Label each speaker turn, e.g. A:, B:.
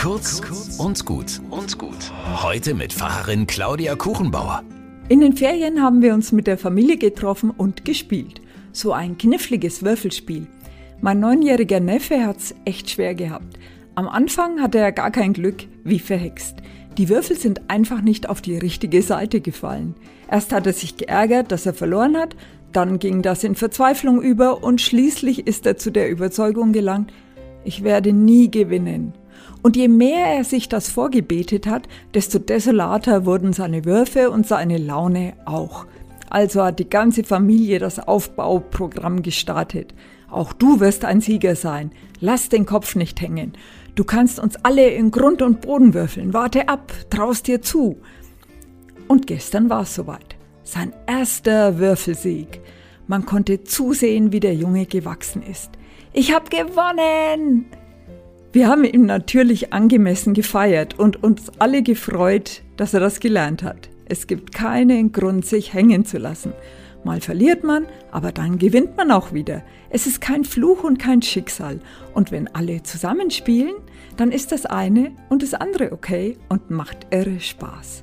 A: Kurz und gut und gut. Heute mit Pfarrerin Claudia Kuchenbauer.
B: In den Ferien haben wir uns mit der Familie getroffen und gespielt. So ein kniffliges Würfelspiel. Mein neunjähriger Neffe hat's echt schwer gehabt. Am Anfang hatte er gar kein Glück, wie verhext. Die Würfel sind einfach nicht auf die richtige Seite gefallen. Erst hat er sich geärgert, dass er verloren hat, dann ging das in Verzweiflung über und schließlich ist er zu der Überzeugung gelangt, ich werde nie gewinnen. Und je mehr er sich das vorgebetet hat, desto desolater wurden seine Würfe und seine Laune auch. Also hat die ganze Familie das Aufbauprogramm gestartet. Auch du wirst ein Sieger sein. Lass den Kopf nicht hängen. Du kannst uns alle in Grund und Boden würfeln. Warte ab, traust dir zu. Und gestern war es soweit. Sein erster Würfelsieg. Man konnte zusehen, wie der Junge gewachsen ist. Ich hab gewonnen! Wir haben ihn natürlich angemessen gefeiert und uns alle gefreut, dass er das gelernt hat. Es gibt keinen Grund, sich hängen zu lassen. Mal verliert man, aber dann gewinnt man auch wieder. Es ist kein Fluch und kein Schicksal. Und wenn alle zusammenspielen, dann ist das eine und das andere okay und macht irre Spaß.